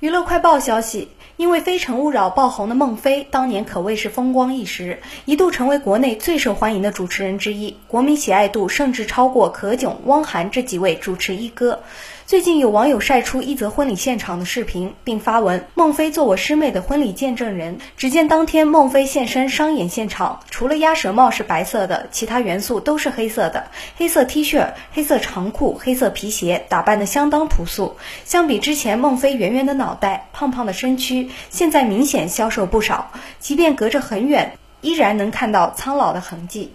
娱乐快报消息，因为《非诚勿扰》爆红的孟非，当年可谓是风光一时，一度成为国内最受欢迎的主持人之一，国民喜爱度甚至超过可炅、汪涵这几位主持一哥。最近有网友晒出一则婚礼现场的视频，并发文：“孟非做我师妹的婚礼见证人。”只见当天孟非现身商演现场，除了鸭舌帽是白色的，其他元素都是黑色的。黑色 T 恤、黑色长裤、黑色皮鞋，打扮得相当朴素。相比之前孟非圆圆的脑脑袋、胖胖的身躯，现在明显消瘦不少。即便隔着很远，依然能看到苍老的痕迹。